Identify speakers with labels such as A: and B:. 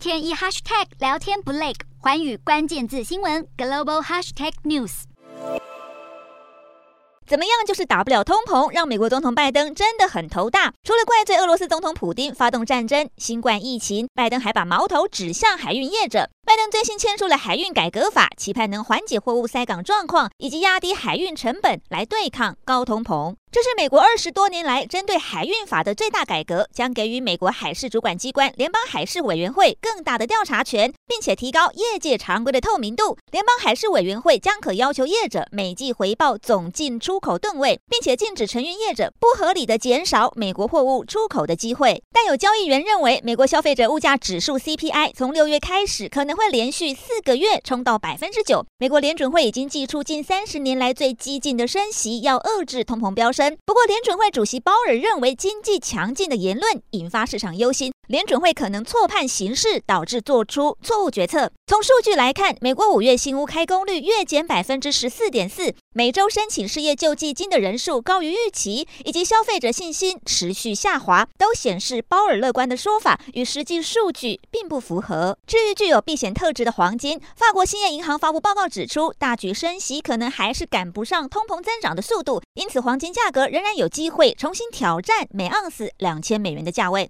A: 天一 hashtag 聊天不累，寰宇关键字新闻 global hashtag news。
B: 怎么样，就是打不了通膨，让美国总统拜登真的很头大。除了怪罪俄罗斯总统普丁发动战争、新冠疫情，拜登还把矛头指向海运业者。拜登最新签署了海运改革法，期盼能缓解货物塞港状况，以及压低海运成本，来对抗高通膨。这是美国二十多年来针对海运法的最大改革，将给予美国海事主管机关联邦海事委员会更大的调查权，并且提高业界常规的透明度。联邦海事委员会将可要求业者每季回报总进出口吨位，并且禁止承运业者不合理的减少美国货物出口的机会。但有交易员认为，美国消费者物价指数 CPI 从六月开始可能会连续四个月冲到百分之九。美国联准会已经祭出近三十年来最激进的升息，要遏制通膨飙升升。不过，联准会主席鲍尔认为经济强劲的言论引发市场忧心，联准会可能错判形势，导致做出错误决策。从数据来看，美国五月新屋开工率月减百分之十四点四，每周申请失业救济金的人数高于预期，以及消费者信心持续下滑，都显示鲍尔乐观的说法与实际数据并不符合。至于具有避险特质的黄金，法国兴业银行发布报告指出，大举升息可能还是赶不上通膨增长的速度，因此黄金价格仍然有机会重新挑战每盎司两千美元的价位。